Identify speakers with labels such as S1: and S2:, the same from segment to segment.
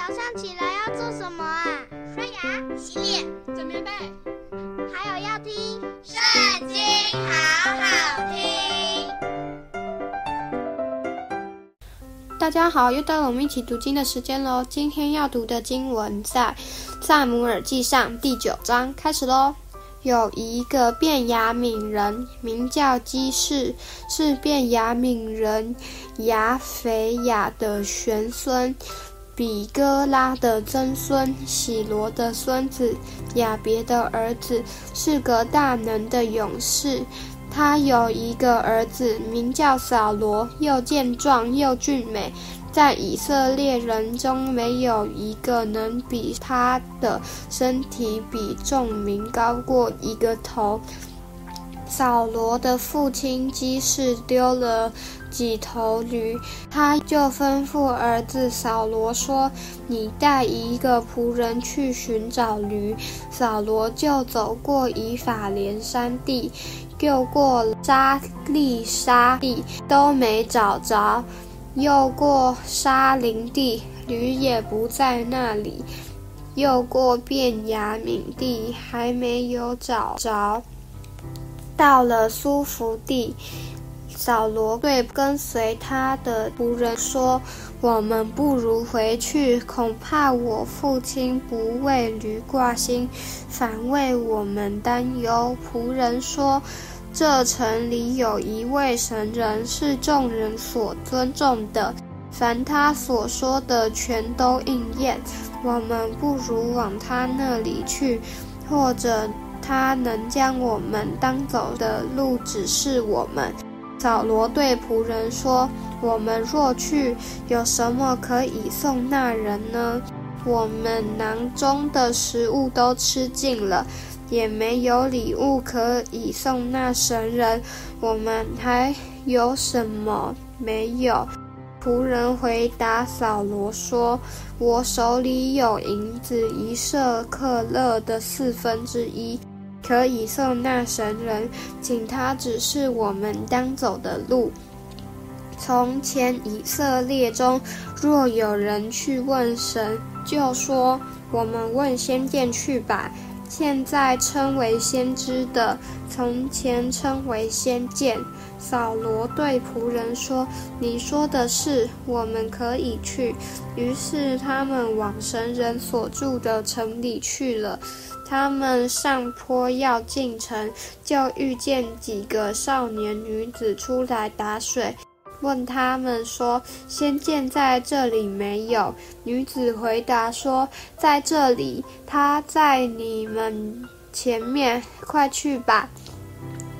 S1: 早上起来要做什么啊？
S2: 刷牙、洗脸、
S3: 整棉被，
S1: 还有要听《
S2: 圣经》，好好听。
S4: 大家好，又到了我们一起读经的时间喽。今天要读的经文在《撒母耳记上》第九章，开始喽。有一个便雅悯人，名叫基士，是便雅悯人亚斐雅的玄孙，比哥拉的曾孙，喜罗的孙子，亚别的儿子，是个大能的勇士。他有一个儿子，名叫扫罗，又健壮又俊美。在以色列人中，没有一个能比他的身体比众民高过一个头。扫罗的父亲基士丢了几头驴，他就吩咐儿子扫罗说：“你带一个仆人去寻找驴。”扫罗就走过以法莲山地，又过沙利沙地，都没找着。又过沙林地，驴也不在那里；又过便雅悯地，还没有找着。到了苏弗地，扫罗对跟随他的仆人说：“我们不如回去，恐怕我父亲不为驴挂心，反为我们担忧。”仆人说。这城里有一位神人，是众人所尊重的，凡他所说的全都应验。我们不如往他那里去，或者他能将我们当走的路指示我们。扫罗对仆人说：“我们若去，有什么可以送那人呢？我们囊中的食物都吃尽了。”也没有礼物可以送那神人，我们还有什么没有？仆人回答扫罗说：“我手里有银子一舍客勒的四分之一，可以送那神人，请他指示我们当走的路。从前以色列中，若有人去问神，就说：我们问先见去吧。”现在称为先知的，从前称为先见。扫罗对仆人说：“你说的是，我们可以去。”于是他们往神人所住的城里去了。他们上坡要进城，就遇见几个少年女子出来打水。问他们说：“先见在这里没有？”女子回答说：“在这里，他在你们前面，快去吧。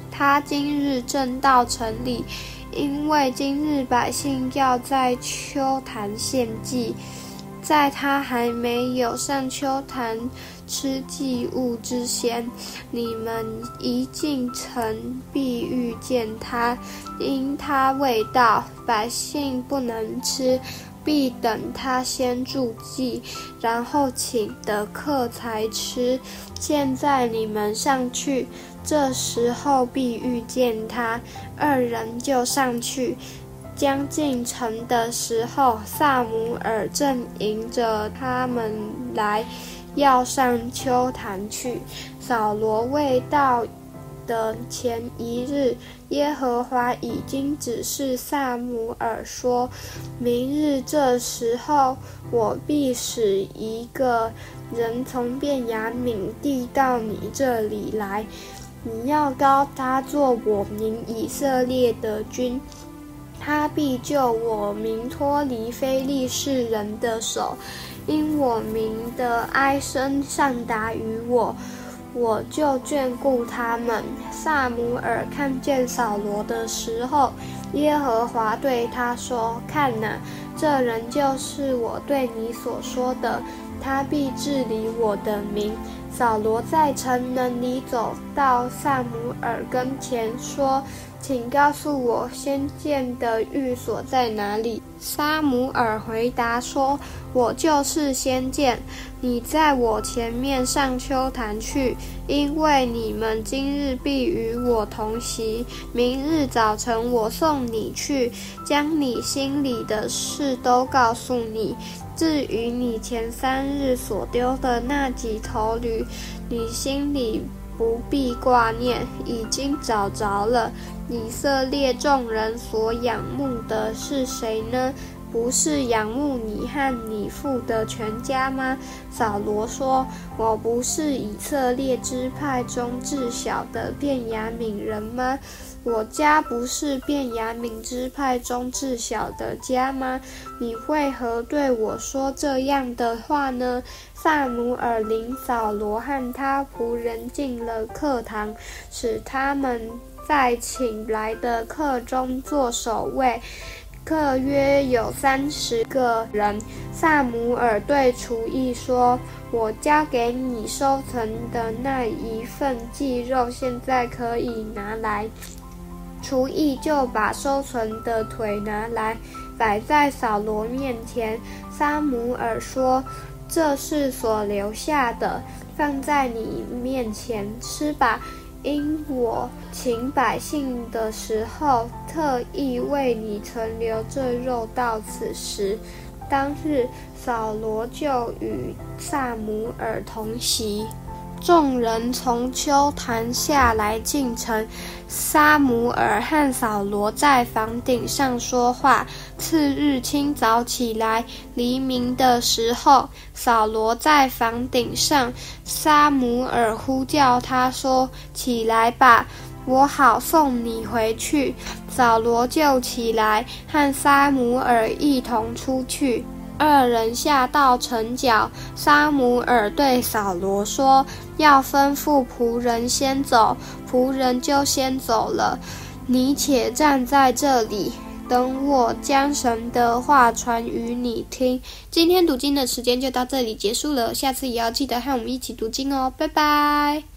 S4: 他今日正到城里，因为今日百姓要在秋坛献祭。”在他还没有上秋坛吃祭物之前，你们一进城必遇见他，因他未到，百姓不能吃，必等他先祝祭，然后请的客才吃。现在你们上去，这时候必遇见他，二人就上去。将进城的时候，撒母耳正迎着他们来，要上邱坛去。扫罗未到的前一日，耶和华已经指示撒母耳说：“明日这时候，我必使一个人从便雅悯地到你这里来，你要膏他做我名以色列的君。”他必救我民脱离非利士人的手，因我民的哀声上达于我，我就眷顾他们。撒母耳看见扫罗的时候，耶和华对他说：“看哪，这人就是我对你所说的，他必治理我的民，扫罗在城门里走到撒母耳跟前，说：“请告诉我先见的寓所在哪里？”撒母尔回答说：“我就是先见，你在我前面上丘坛去，因为你们今日必与我同席。明日早晨我送你去，将你心里的事都告诉你。”至于你前三日所丢的那几头驴，你心里不必挂念，已经找着了。以色列众人所仰慕的是谁呢？不是仰慕你和你父的全家吗？扫罗说：“我不是以色列支派中至小的便雅悯人吗？”我家不是便雅悯支派中至小的家吗？你为何对我说这样的话呢？撒母耳领扫罗和他仆人进了课堂，使他们在请来的客中做守卫。客约有三十个人。撒母耳对厨艺说：“我交给你收存的那一份鸡肉，现在可以拿来。”厨艺就把收存的腿拿来，摆在扫罗面前。撒母耳说：“这是所留下的，放在你面前吃吧，因我请百姓的时候，特意为你存留这肉到此时。”当日，扫罗就与萨姆尔同席。众人从丘坛下来进城，撒母耳和扫罗在房顶上说话。次日清早起来，黎明的时候，扫罗在房顶上，撒母耳呼叫他说：“起来吧，我好送你回去。”扫罗就起来，和撒母耳一同出去。二人下到城角，撒母耳对扫罗说：“要吩咐仆人先走。”仆人就先走了。你且站在这里，等我将神的话传与你听。今天读经的时间就到这里结束了，下次也要记得和我们一起读经哦，拜拜。